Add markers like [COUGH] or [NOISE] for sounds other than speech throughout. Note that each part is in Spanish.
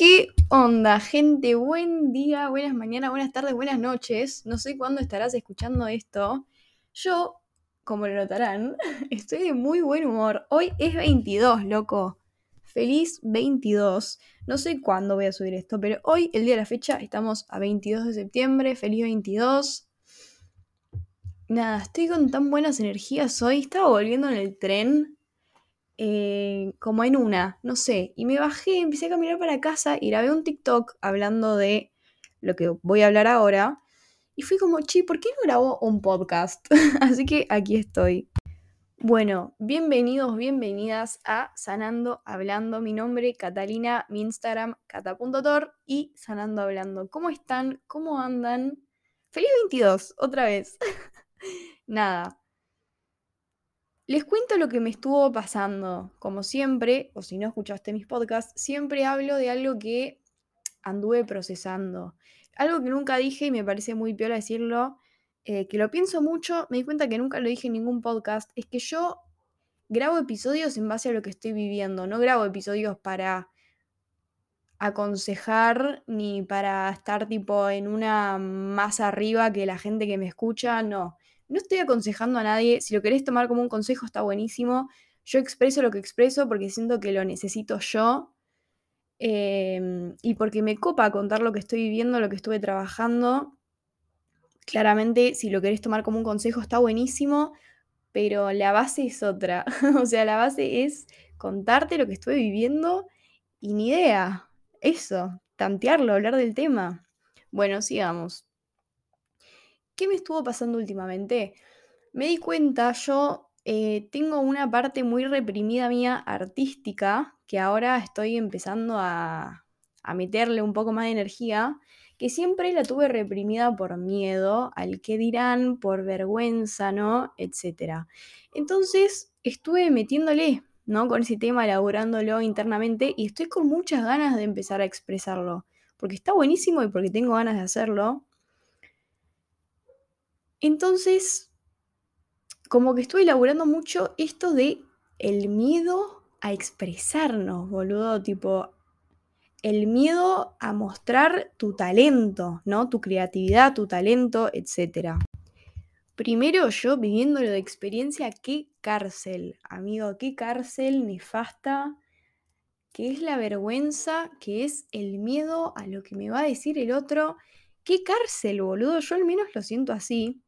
¿Qué onda, gente? Buen día, buenas mañanas, buenas tardes, buenas noches. No sé cuándo estarás escuchando esto. Yo, como lo notarán, [LAUGHS] estoy de muy buen humor. Hoy es 22, loco. Feliz 22. No sé cuándo voy a subir esto, pero hoy, el día de la fecha, estamos a 22 de septiembre. Feliz 22. Nada, estoy con tan buenas energías hoy. Estaba volviendo en el tren eh, como en una, no sé, y me bajé, empecé a caminar para casa y grabé un TikTok hablando de lo que voy a hablar ahora. Y fui como, chi, ¿por qué no grabo un podcast? [LAUGHS] Así que aquí estoy. Bueno, bienvenidos, bienvenidas a Sanando Hablando. Mi nombre, Catalina, mi Instagram, cata.tor y Sanando Hablando. ¿Cómo están? ¿Cómo andan? Feliz 22, otra vez. [LAUGHS] Nada, les cuento lo que me estuvo pasando. Como siempre, o si no escuchaste mis podcasts, siempre hablo de algo que anduve procesando. Algo que nunca dije y me parece muy piola decirlo, eh, que lo pienso mucho, me di cuenta que nunca lo dije en ningún podcast, es que yo grabo episodios en base a lo que estoy viviendo, no grabo episodios para aconsejar ni para estar tipo en una más arriba que la gente que me escucha, no no estoy aconsejando a nadie, si lo querés tomar como un consejo está buenísimo. Yo expreso lo que expreso porque siento que lo necesito yo em, y porque me copa contar lo que estoy viviendo, lo que estuve trabajando. Claramente, si lo querés tomar como un consejo está buenísimo, pero la base es otra. [LAUGHS] o sea, la base es contarte lo que estuve viviendo y ni idea. Eso, tantearlo, hablar del tema. Bueno, sigamos. ¿Qué me estuvo pasando últimamente? Me di cuenta, yo eh, tengo una parte muy reprimida mía artística, que ahora estoy empezando a, meterle un poco más de energía, que siempre la tuve reprimida por miedo al que dirán, por vergüenza, ¿no? Etcétera. Entonces estuve metiéndole, ¿no? Con ese tema, elaborándolo internamente y estoy con muchas ganas de empezar a expresarlo, porque está buenísimo y porque tengo ganas de hacerlo. Entonces, como que estuve elaborando mucho esto de el miedo a expresarnos, boludo, tipo el miedo a mostrar tu talento, ¿no? Tu creatividad, tu talento, etc. Primero yo viviéndolo de experiencia, qué cárcel, amigo, qué cárcel nefasta, qué es la vergüenza, qué es el miedo a lo que me va a decir el otro. Qué cárcel, boludo, yo al menos lo siento así.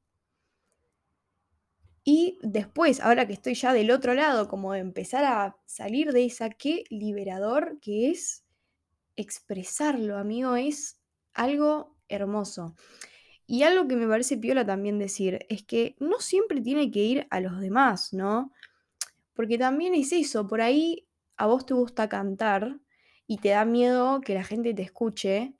Y después, ahora que estoy ya del otro lado, como de empezar a salir de esa, qué liberador que es expresarlo, amigo, es algo hermoso. Y algo que me parece piola también decir es que no siempre tiene que ir a los demás, ¿no? Porque también es eso, por ahí a vos te gusta cantar y te da miedo que la gente te escuche,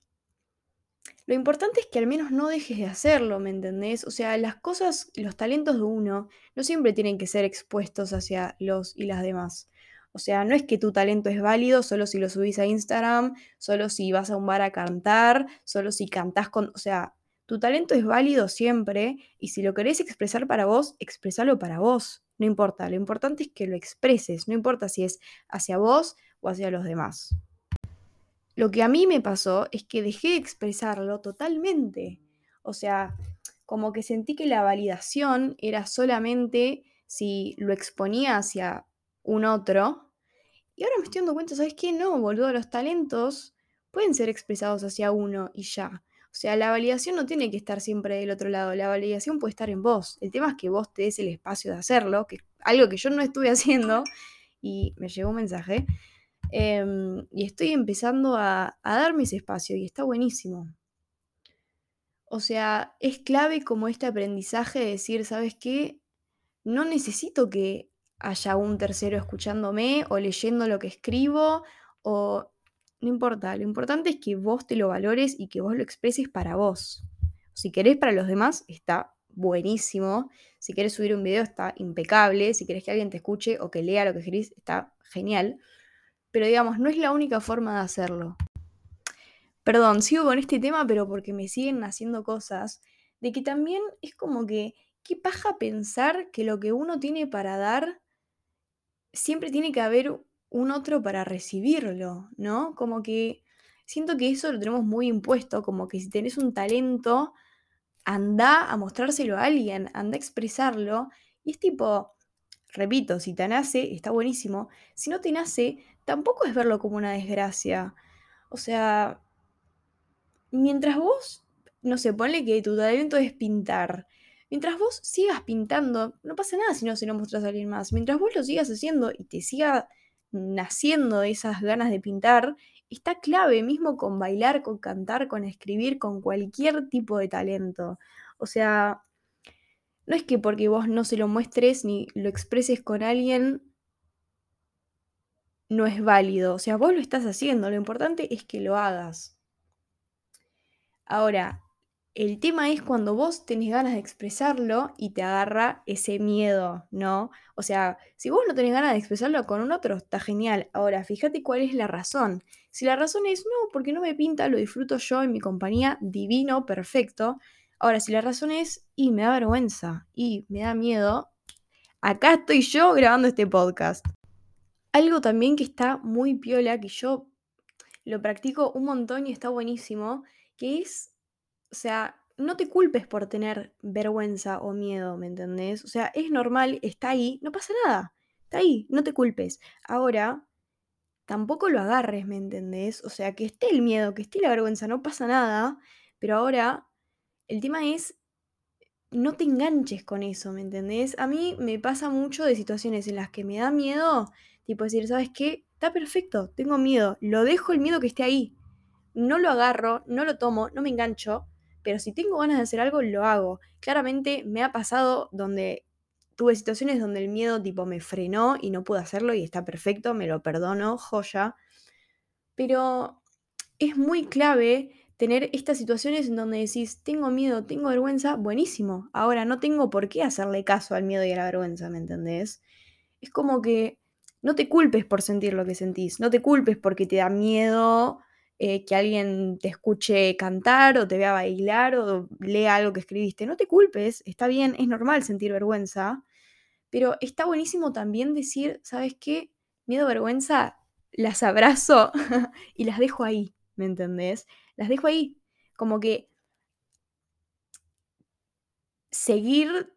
lo importante es que al menos no dejes de hacerlo, ¿me entendés? O sea, las cosas, los talentos de uno no siempre tienen que ser expuestos hacia los y las demás. O sea, no es que tu talento es válido solo si lo subís a Instagram, solo si vas a un bar a cantar, solo si cantás con... O sea, tu talento es válido siempre y si lo querés expresar para vos, expresalo para vos. No importa, lo importante es que lo expreses, no importa si es hacia vos o hacia los demás. Lo que a mí me pasó es que dejé de expresarlo totalmente. O sea, como que sentí que la validación era solamente si lo exponía hacia un otro. Y ahora me estoy dando cuenta, ¿sabes qué? No, boludo, los talentos pueden ser expresados hacia uno y ya. O sea, la validación no tiene que estar siempre del otro lado, la validación puede estar en vos. El tema es que vos te des el espacio de hacerlo, que algo que yo no estuve [LAUGHS] haciendo, y me llegó un mensaje, Em, y estoy empezando a, darme ese espacio y está buenísimo. O sea, es clave como este aprendizaje de decir, ¿sabes qué? No necesito que haya un tercero escuchándome o leyendo lo que escribo o no importa, lo importante es que vos te lo valores y que vos lo expreses para vos. Si querés para los demás, está buenísimo. Si querés subir un video, está impecable. Si querés que alguien te escuche o que lea lo que escribís, está genial pero digamos, no es la única forma de hacerlo. Perdón, sigo con este tema, pero porque me siguen haciendo cosas, de que también es como que, qué paja pensar que lo que uno tiene para dar, siempre tiene que haber un otro para recibirlo, ¿no? Como que siento que eso lo tenemos muy impuesto, como que si tenés un talento, anda a mostrárselo a alguien, anda a expresarlo. Y es tipo, repito, si te nace, está buenísimo. Si no te nace, tampoco es verlo como una desgracia. O sea, mientras vos, no sé, ponle que tu talento es pintar. Mientras vos sigas pintando, no pasa nada si no se lo muestras a alguien más. Mientras vos lo sigas haciendo y te siga naciendo esas ganas de pintar, está clave mismo con bailar, con cantar, con escribir, con cualquier tipo de talento. O sea, no es que porque vos no se lo muestres ni lo expreses con alguien, no es válido. O sea, vos lo estás haciendo, lo importante es que lo hagas. Ahora, el tema es cuando vos tenés ganas de expresarlo y te agarra ese miedo, ¿no? O sea, si vos no tenés ganas de expresarlo con un otro, está genial. Ahora, fíjate cuál es la razón. Si la razón es, no, porque no me pinta, lo disfruto yo en mi compañía, divino, perfecto. Ahora, si la razón es, y me da vergüenza, y me da miedo, acá estoy yo grabando este podcast. Algo también que está muy piola, que yo lo practico un montón y está buenísimo, que es o sea, no te culpes por tener vergüenza o miedo, ¿me entendés? O sea, es normal, está ahí, no pasa nada. Está ahí, no te culpes. Ahora, tampoco lo agarres, ¿me entendés? O sea, que esté el miedo, que esté la vergüenza, no pasa nada. Pero ahora, el tema es, no te enganches con eso, ¿me entendés? A mí me pasa mucho de situaciones en las que me da miedo, tipo decir, ¿sabes qué? Está perfecto, tengo miedo, lo dejo el miedo que esté ahí. No lo agarro, no lo tomo, no me engancho, pero si tengo ganas de hacer algo, lo hago. Claramente me ha pasado donde tuve situaciones donde el miedo tipo me frenó y no pude hacerlo y está perfecto, me lo perdono, joya. Pero es muy clave tener estas situaciones en donde decís, tengo miedo, tengo vergüenza, buenísimo. Ahora no tengo por qué hacerle caso al miedo y a la vergüenza, ¿me entendés? Es como que no te culpes por sentir lo que sentís, no te culpes porque te da miedo eh, que alguien te escuche cantar o te vea bailar o lea algo que escribiste. No te culpes, está bien, es normal sentir vergüenza, pero está buenísimo también decir, ¿sabes qué? Miedo, vergüenza, las abrazo [LAUGHS] y las dejo ahí, ¿me entendés? Las dejo ahí, como que seguir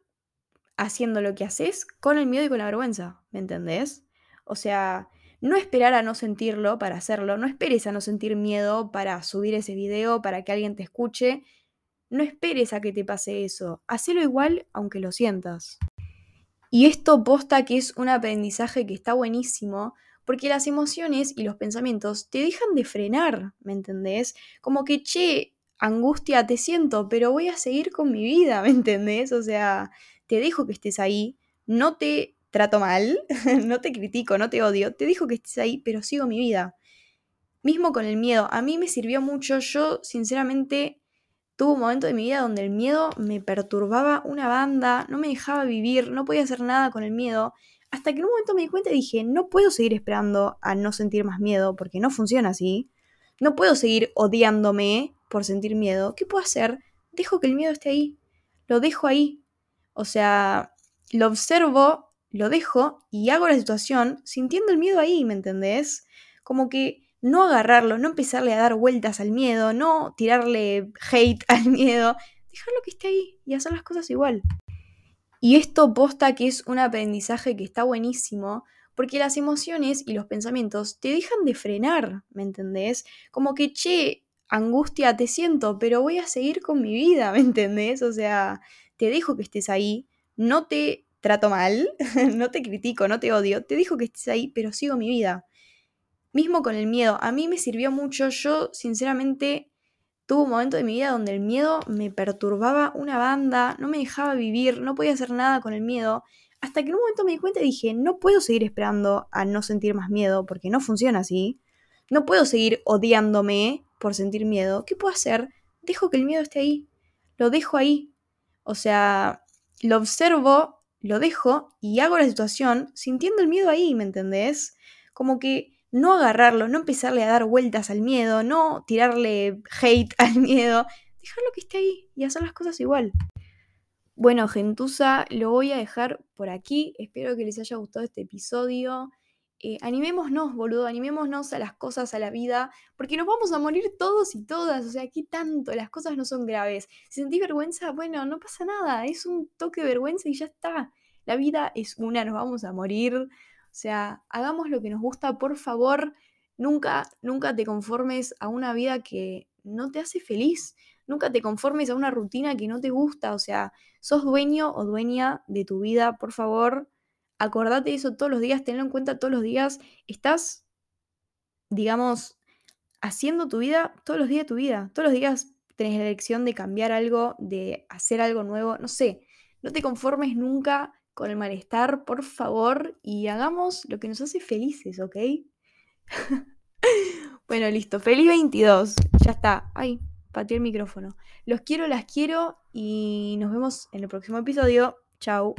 haciendo lo que haces con el miedo y con la vergüenza, ¿me entendés? O sea, no esperar a no sentirlo para hacerlo, no esperes a no sentir miedo para subir ese video, para que alguien te escuche, no esperes a que te pase eso, hacelo igual aunque lo sientas. Y esto posta que es un aprendizaje que está buenísimo, porque las emociones y los pensamientos te dejan de frenar, ¿me entendés? Como que, che, angustia te siento, pero voy a seguir con mi vida, [LAUGHS] ¿me entendés? O sea, te dejo que estés ahí, no te trato mal, [LAUGHS] no te critico, no te odio, te dijo que estés ahí, pero sigo mi vida. Mismo con el miedo, a mí me sirvió mucho, yo sinceramente tuve un momento de mi vida donde el miedo me perturbaba una banda, no me dejaba vivir, no podía hacer nada con el miedo, hasta que en un momento me di cuenta y dije, no puedo seguir esperando a no sentir más miedo, porque no funciona así, no puedo seguir odiándome por sentir miedo, ¿qué puedo hacer? Dejo que el miedo esté ahí, lo dejo ahí, o sea, lo observo lo dejo y hago la situación sintiendo el miedo ahí, ¿me entendés? Como que no agarrarlo, no empezarle a dar vueltas al miedo, no tirarle hate [LAUGHS] al miedo, dejarlo que esté ahí y hacer las cosas igual. Y esto posta que es un aprendizaje que está buenísimo, porque las emociones y los pensamientos te dejan de frenar, ¿me entendés? Como que, che, angustia te siento, pero voy a seguir con mi vida, [LAUGHS] ¿me entendés? O sea, te dejo que estés ahí, no te trato mal, [LAUGHS] no te critico, no te odio, te dijo que estés ahí, pero sigo mi vida. Mismo con el miedo, a mí me sirvió mucho, yo sinceramente tuve un momento de mi vida donde el miedo me perturbaba una banda, no me dejaba vivir, no podía hacer nada con el miedo, hasta que en un momento me di cuenta y dije, no puedo seguir esperando a no sentir más miedo, porque no funciona así, no puedo seguir odiándome por sentir miedo, ¿qué puedo hacer? Dejo que el miedo esté ahí, lo dejo ahí, o sea, lo observo lo dejo y hago la situación sintiendo el miedo ahí, ¿me entendés? Como que no agarrarlo, no empezarle a dar vueltas al miedo, no tirarle hate [LAUGHS] al miedo, dejarlo que esté ahí y hacer las cosas igual. Bueno, gentuza, lo voy a dejar por aquí. Espero que les haya gustado este episodio. Eh, animémonos, boludo, animémonos a las cosas, a la vida, porque nos vamos a morir todos y todas, o sea, ¿qué tanto? Las cosas no son graves. Si sentís vergüenza, bueno, no pasa nada, es un toque de vergüenza y ya está. La vida es una, nos vamos a morir. O sea, hagamos lo que nos gusta, por favor. Nunca, nunca te conformes a una vida que no te hace feliz. Nunca te conformes a una rutina que no te gusta. O sea, sos dueño o dueña de tu vida, por favor. Acordate de eso todos los días, tenlo en cuenta todos los días. Estás, digamos, haciendo tu vida todos los días de tu vida. Todos los días tenés la elección de cambiar algo, de hacer algo nuevo. No sé, no te conformes nunca con el malestar, por favor, y hagamos lo que nos hace felices, ¿ok? [LAUGHS] bueno, listo. Feliz 22. Ya está. Ay, pateé el micrófono. Los quiero, las quiero y nos vemos en el próximo episodio. Chao.